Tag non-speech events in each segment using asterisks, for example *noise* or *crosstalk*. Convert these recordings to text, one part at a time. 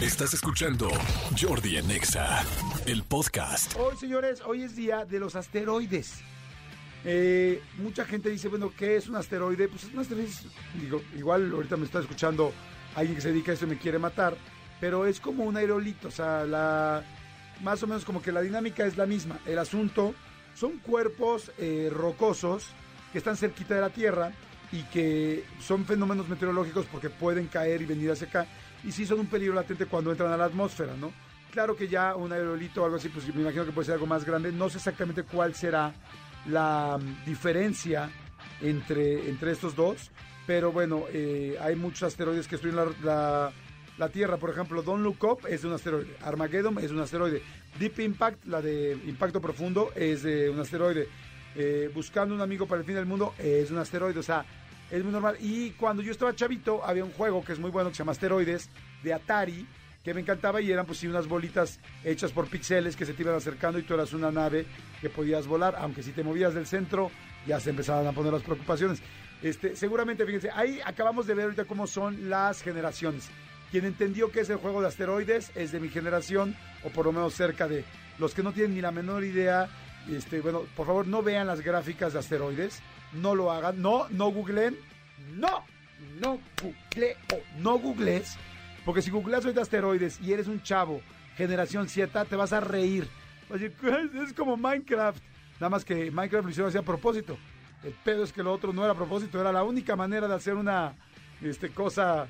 Estás escuchando Jordi en Exa, el podcast. Hoy, señores, hoy es día de los asteroides. Eh, mucha gente dice, bueno, ¿qué es un asteroide? Pues es un asteroide, digo, igual ahorita me está escuchando alguien que se dedica a eso y me quiere matar, pero es como un aerolito, o sea, la, más o menos como que la dinámica es la misma. El asunto son cuerpos eh, rocosos que están cerquita de la Tierra y que son fenómenos meteorológicos porque pueden caer y venir hacia acá y sí son un peligro latente cuando entran a la atmósfera, ¿no? Claro que ya un aerolito o algo así, pues me imagino que puede ser algo más grande. No sé exactamente cuál será la mm, diferencia entre, entre estos dos, pero bueno, eh, hay muchos asteroides que destruyen la, la, Tierra. Por ejemplo, Don't Look Up es un asteroide, Armageddon es un asteroide, Deep Impact, la de impacto profundo, es de un asteroide. Eh, buscando un amigo para el fin del mundo es un asteroide, o sea, es muy normal. Y cuando yo estaba chavito, había un juego que es muy bueno que se llama Asteroides de Atari, que me encantaba y eran pues sí unas bolitas hechas por píxeles que se te iban acercando y tú eras una nave que podías volar, aunque si te movías del centro ya se empezaban a poner las preocupaciones. Este, seguramente, fíjense, ahí acabamos de ver ahorita cómo son las generaciones. Quien entendió que es el juego de asteroides es de mi generación, o por lo menos cerca de los que no tienen ni la menor idea. Este, bueno, por favor, no vean las gráficas de asteroides no lo hagan. No, no googleen. No, no google no googlees. Porque si googleas hoy de asteroides y eres un chavo, generación Z, te vas a reír. *laughs* Es como Minecraft. Nada más que Minecraft lo hicieron así a propósito. El pedo es que lo otro no era a propósito, era la única manera de hacer una este, cosa,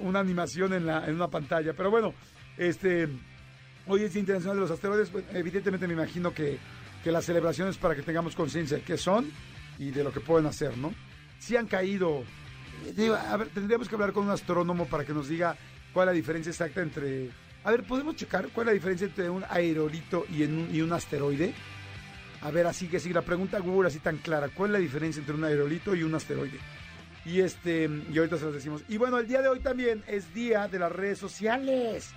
una animación en, la, en una pantalla. Pero bueno, este, hoy es Internacional de los Asteroides. Pues, evidentemente me imagino que, que las celebraciones para que tengamos conciencia de qué son y de lo que pueden hacer, ¿no? Si han caído, a ver, tendríamos que hablar con un astrónomo para que nos diga cuál es la diferencia exacta entre... A ver, ¿podemos checar cuál es la diferencia entre un aerolito y, un, y un asteroide? A ver, así que si la pregunta Google así tan clara, ¿cuál es la diferencia entre un aerolito y un asteroide? Y este, y ahorita se los decimos. Y bueno, el día de hoy también es día de las redes sociales.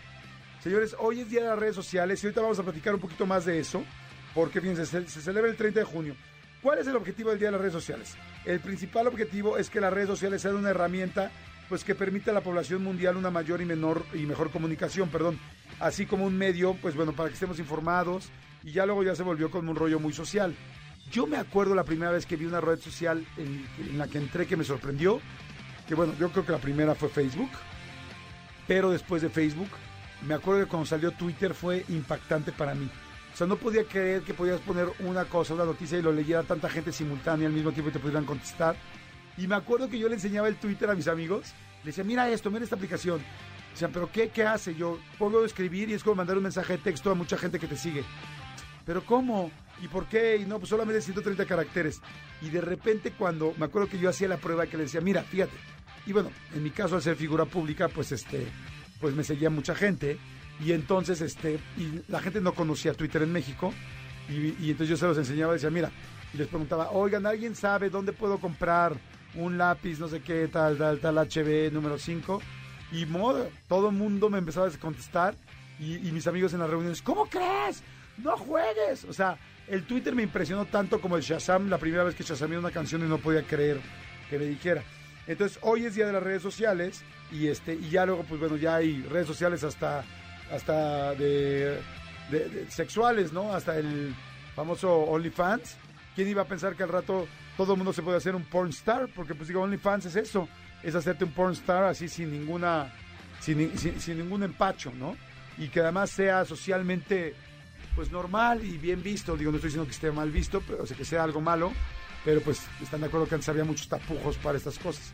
Señores, hoy es día de las redes sociales y ahorita vamos a platicar un poquito más de eso, porque fíjense, se, celebra el 30 de junio. ¿Cuál es el objetivo del día de las redes sociales? El principal objetivo es que las redes sociales sean una herramienta pues que permita a la población mundial una mayor y menor y mejor comunicación, perdón, así como un medio, pues bueno, para que estemos informados y ya luego ya se volvió como un rollo muy social. Yo me acuerdo la primera vez que vi una red social en, en la que entré que me sorprendió, que bueno, yo creo que la primera fue Facebook, pero después de Facebook, me acuerdo que cuando salió Twitter fue impactante para mí. No podía creer que podías poner una cosa, una noticia y lo leyera tanta gente simultánea al mismo tiempo y te pudieran contestar. Y me acuerdo que yo le enseñaba el Twitter a mis amigos. Le decía, mira esto, mira esta aplicación. Decían, ¿pero qué, qué hace? Yo puedo escribir y es como mandar un mensaje de texto a mucha gente que te sigue. ¿Pero cómo? ¿Y por qué? Y no, pues solamente 130 caracteres. Y de repente cuando, me acuerdo que yo hacía la prueba que le decía, mira, fíjate. Y bueno, en mi caso al ser figura pública, pues este, pues me seguía mucha gente. Y entonces, este, y la gente no conocía Twitter en México. Y, entonces yo se los enseñaba decía, mira, y les preguntaba, oigan, ¿alguien sabe dónde puedo comprar un lápiz, no sé qué, tal, tal, tal, HB número 5? Y modo, todo el mundo me empezaba a contestar. Y, mis amigos en las reuniones, ¿cómo crees? ¡No juegues! O sea, el Twitter me impresionó tanto como el Shazam, la primera vez que Shazamé una canción y no podía creer que me dijera. Entonces, hoy es día de las redes sociales y este y ya luego, pues bueno, ya hay redes sociales hasta hasta de, sexuales, ¿no? Hasta el famoso OnlyFans. ¿Quién iba a pensar que al rato todo el mundo se puede hacer un porn star? Porque pues digo, OnlyFans es eso, es hacerte un porn star así sin ninguna, sin, ningún empacho, ¿no? Y que además sea socialmente pues normal y bien visto. Digo, no estoy diciendo que esté mal visto, pero, o sea, que sea algo malo, pero pues están de acuerdo que antes había muchos tapujos para estas cosas.